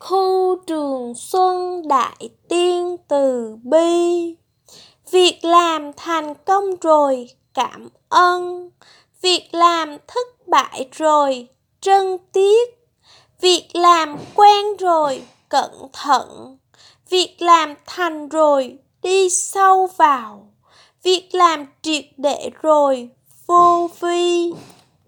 khu trường xuân đại tiên từ bi. Việc làm thành công rồi, cảm ơn. Việc làm thất bại rồi, trân tiếc. Việc làm quen rồi, cẩn thận. Việc làm thành rồi, đi sâu vào. Việc làm triệt để rồi, vô vi.